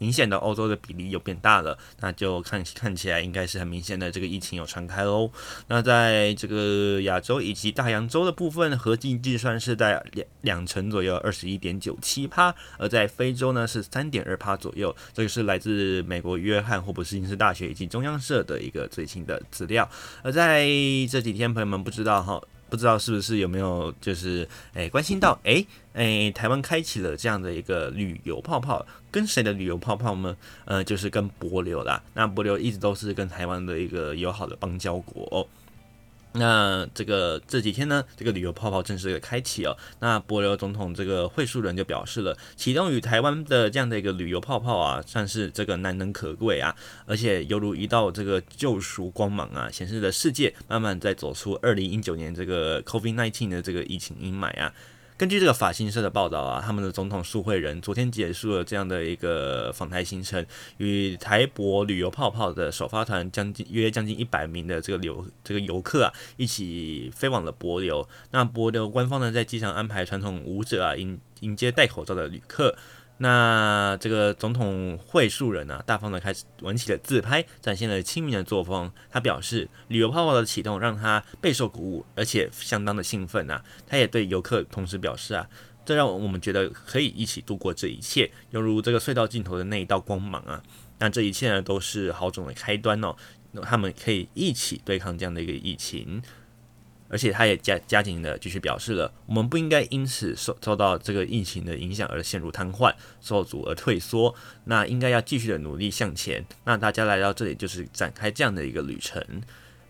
Speaker 2: 明显的欧洲的比例又变大了，那就看 *laughs* 看起来应该是很明显的这个疫情有传开喽。那在这个亚洲以及大洋洲的部分，合计计算是在两两成左右，二十一点九七趴；而在非洲呢是三点二趴左右。这个是来自美国约翰霍普金斯大学以及中央社的一个最新的资料。而在这几天，朋友们不知道哈。不知道是不是有没有就是诶、关心到诶诶、台湾开启了这样的一个旅游泡泡，跟谁的旅游泡泡呢？呃，就是跟帛琉啦。那帛琉一直都是跟台湾的一个友好的邦交国哦。那这个这几天呢，这个旅游泡泡正式的开启哦。那帛琉总统这个会书人就表示了，启动与台湾的这样的一个旅游泡泡啊，算是这个难能可贵啊，而且犹如一道这个救赎光芒啊，显示着世界慢慢在走出二零一九年这个 COVID-19 的这个疫情阴霾啊。根据这个法新社的报道啊，他们的总统苏慧仁昨天结束了这样的一个访台行程，与台博旅游泡泡的首发团将近约将近一百名的这个游这个游客啊，一起飞往了博流。那博流官方呢，在机场安排传统舞者啊，迎迎接戴口罩的旅客。那这个总统惠恕仁啊，大方的开始玩起了自拍，展现了亲民的作风。他表示，旅游泡泡的启动让他备受鼓舞，而且相当的兴奋啊。他也对游客同时表示啊，这让我们觉得可以一起度过这一切，犹如这个隧道尽头的那一道光芒啊。那这一切呢，都是好种的开端哦。那他们可以一起对抗这样的一个疫情。而且他也加加紧的继续表示了，我们不应该因此受受到这个疫情的影响而陷入瘫痪、受阻而退缩，那应该要继续的努力向前。那大家来到这里就是展开这样的一个旅程。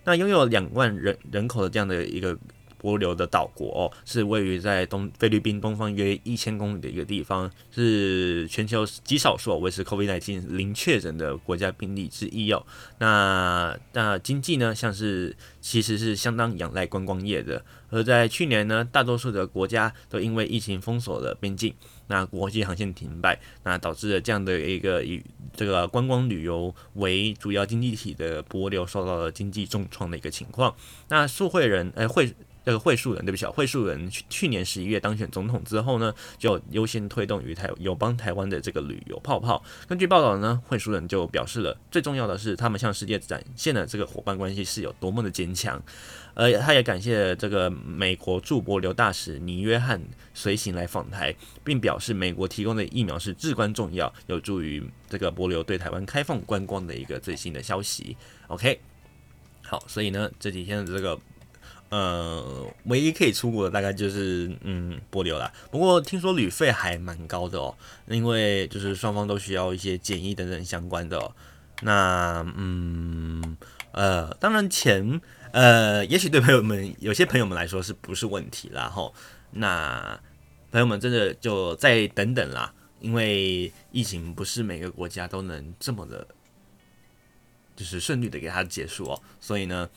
Speaker 2: 那拥有两万人人口的这样的一个。波流的岛国哦，是位于在东菲律宾东方约一千公里的一个地方，是全球极少数维持 COVID-19 零确诊的国家病例之一哦。那那经济呢，像是其实是相当仰赖观光业的。而在去年呢，大多数的国家都因为疫情封锁了边境，那国际航线停摆，那导致了这样的一个以这个观光旅游为主要经济体的波流受到了经济重创的一个情况。那苏慧仁呃会。这个惠恕仁，对不起啊，惠恕仁去去年十一月当选总统之后呢，就优先推动于台友邦台湾的这个旅游泡泡。根据报道呢，惠恕仁就表示了，最重要的是他们向世界展现了这个伙伴关系是有多么的坚强。呃他也感谢这个美国驻帛琉大使尼约翰随行来访台，并表示美国提供的疫苗是至关重要，有助于这个帛琉对台湾开放观光的一个最新的消息。OK，好，所以呢这几天的这个。呃，唯一可以出国的大概就是嗯波流啦。不过听说旅费还蛮高的哦，因为就是双方都需要一些检疫等等相关的。那嗯呃，当然钱呃，也许对朋友们有些朋友们来说是不是问题啦吼。那朋友们真的就再等等啦，因为疫情不是每个国家都能这么的，就是顺利的给它结束哦。所以呢。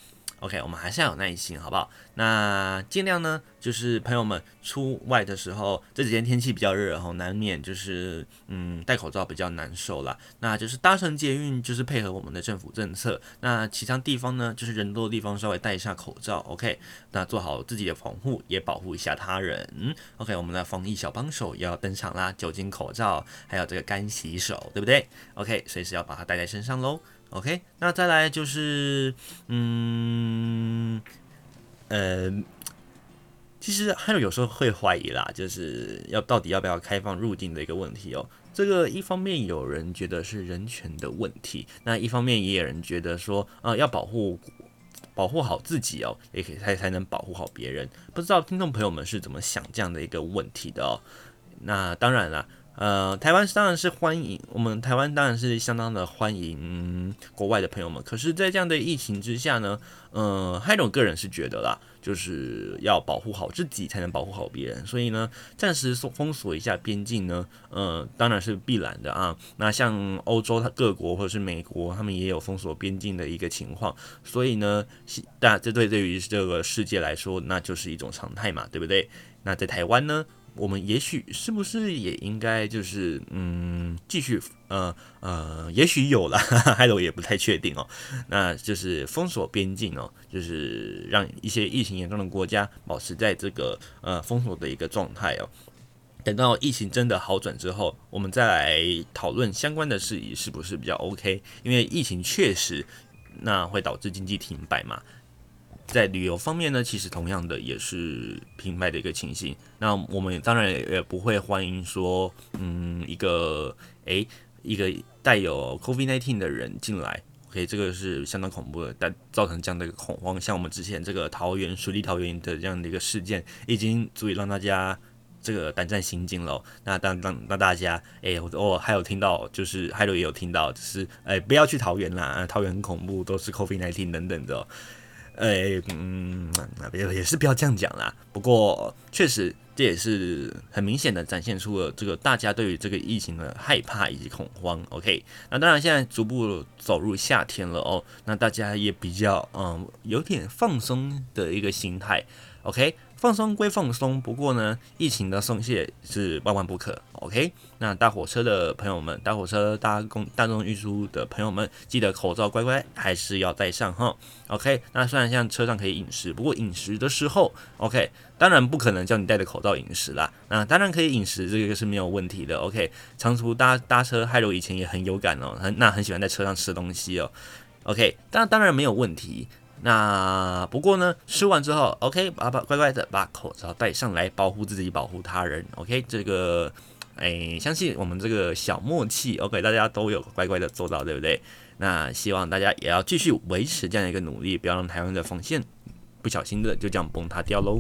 Speaker 2: OK，我们还是要有耐心，好不好？那尽量呢，就是朋友们出外的时候，这几天天气比较热，然后难免就是嗯戴口罩比较难受啦。那就是搭乘捷运，就是配合我们的政府政策。那其他地方呢，就是人多的地方稍微戴一下口罩。OK，那做好自己的防护，也保护一下他人。OK，我们的防疫小帮手也要登场啦，酒精口罩，还有这个干洗手，对不对？OK，随时要把它带在身上喽。OK，那再来就是，嗯，呃，其实还有有时候会怀疑啦，就是要到底要不要开放入境的一个问题哦。这个一方面有人觉得是人权的问题，那一方面也有人觉得说，啊、要保护保护好自己哦，也可以才才能保护好别人。不知道听众朋友们是怎么想这样的一个问题的哦？那当然了。呃，台湾当然是欢迎我们台湾当然是相当的欢迎、国外的朋友们。可是，在这样的疫情之下呢，呃，还有个人是觉得啦，就是要保护好自己，才能保护好别人。所以呢，暂时封锁一下边境呢，呃，当然是必然的啊。那像欧洲各国或者是美国，他们也有封锁边境的一个情况。所以呢，大这对对于这个世界来说，那就是一种常态嘛，对不对？那在台湾呢？我们也许是不是也应该就是嗯继续呃呃，也许有了，*laughs* 还有也不太确定哦。那就是封锁边境哦，就是让一些疫情严重的国家保持在这个呃封锁的一个状态哦。等到疫情真的好转之后，我们再来讨论相关的事宜是不是比较 OK？因为疫情确实那会导致经济停摆嘛。在旅游方面呢，其实同样的也是平白的一个情形。那我们当然也不会欢迎说，嗯，一个诶，一个带有 COVID-19 的人进来，OK，这个是相当恐怖的，但造成这样的一个恐慌。像我们之前这个桃园水利桃园的这样的一个事件，已经足以让大家这个胆战心惊了。那当当那大家，诶，我还有听到，就是还有也有听到，就是诶，不要去桃园啦，桃园很恐怖，都是 COVID-19 等等的。呃、欸，嗯，也也是不要这样讲啦。不过，确实这也是很明显的展现出了这个大家对于这个疫情的害怕以及恐慌。OK，那当然现在逐步走入夏天了哦，那大家也比较嗯有点放松的一个心态。OK。放松归放松，不过呢，疫情的松懈是万万不可。OK，那搭火车的朋友们，搭火车搭公大众运输的朋友们，记得口罩乖乖还是要戴上哈。OK，那虽然像车上可以饮食，不过饮食的时候，OK，当然不可能叫你戴着口罩饮食啦。那当然可以饮食，这个是没有问题的。OK，长途搭搭车，害我以前也很有感哦，很那很喜欢在车上吃东西哦。OK，当当然没有问题。那不过呢，吃完之后，OK，把把乖乖的把口罩戴上来，保护自己，保护他人。OK，这个，哎，相信我们这个小默契，OK，大家都有乖乖的做到，对不对？那希望大家也要继续维持这样一个努力，不要让台湾的防线不小心的就这样崩塌掉喽。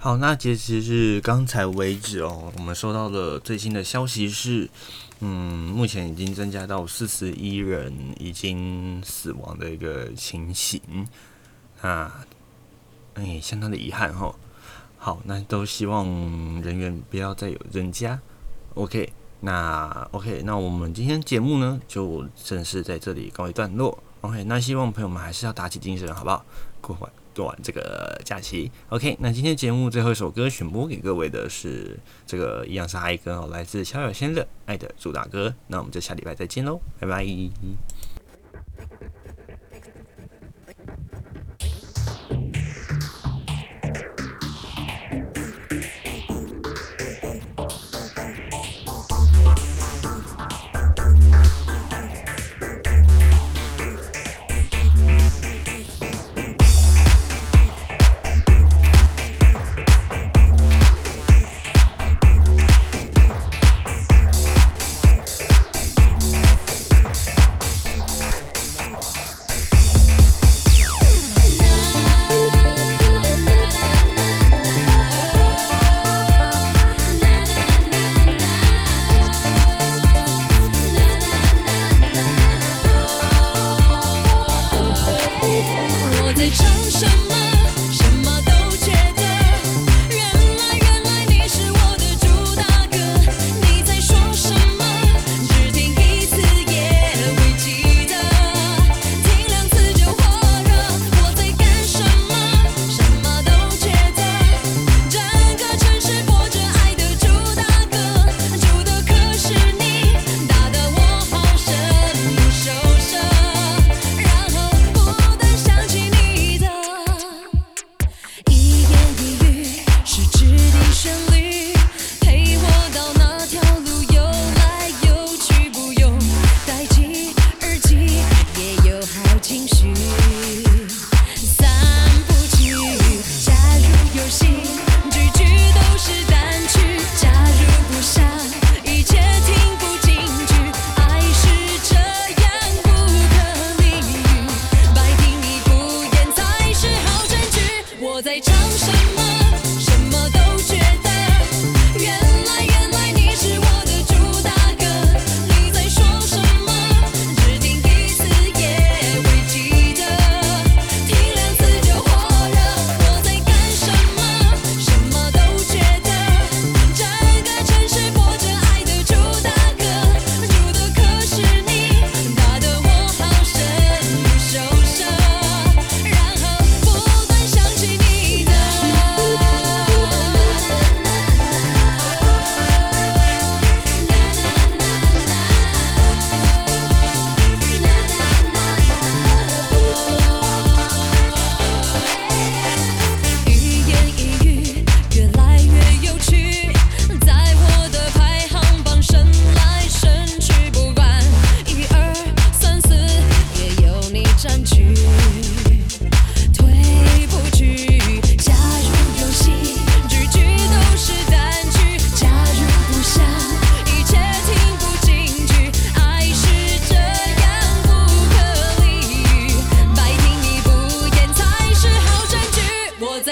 Speaker 2: 好，那截止是刚才为止哦。我们收到的最新的消息是，嗯，目前已经增加到四十一人已经死亡的一个情形。那，哎，相当的遗憾哈。好，那都希望人员不要再有增加。OK，那 OK，那我们今天节目呢就正式在这里告一段落。OK，那希望朋友们还是要打起精神，好不好？过完。做完这个假期，OK，那今天节目最后一首歌选播给各位的是这个一样是嗨歌哦，来自萧亚轩的《爱的主打歌》，那我们就下礼拜再见喽，拜拜。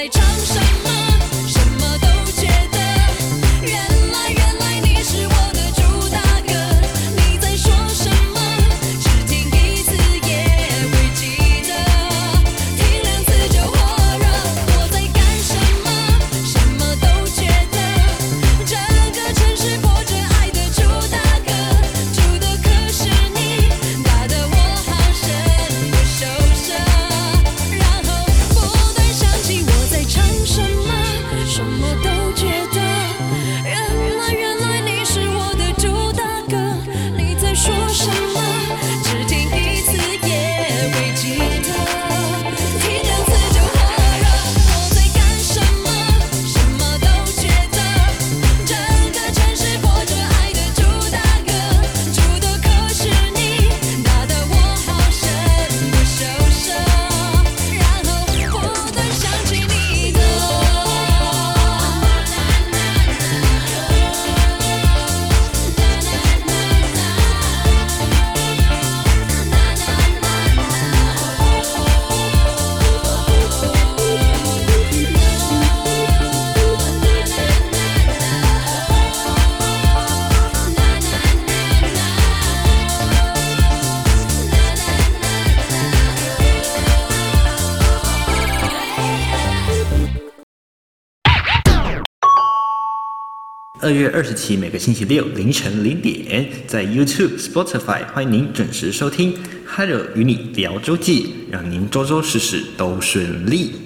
Speaker 2: try. 二十七每个星期六凌晨零点，在 YouTube、Spotify 欢迎您准时收听。Hello，与你聊周记，让您周周事事都顺利。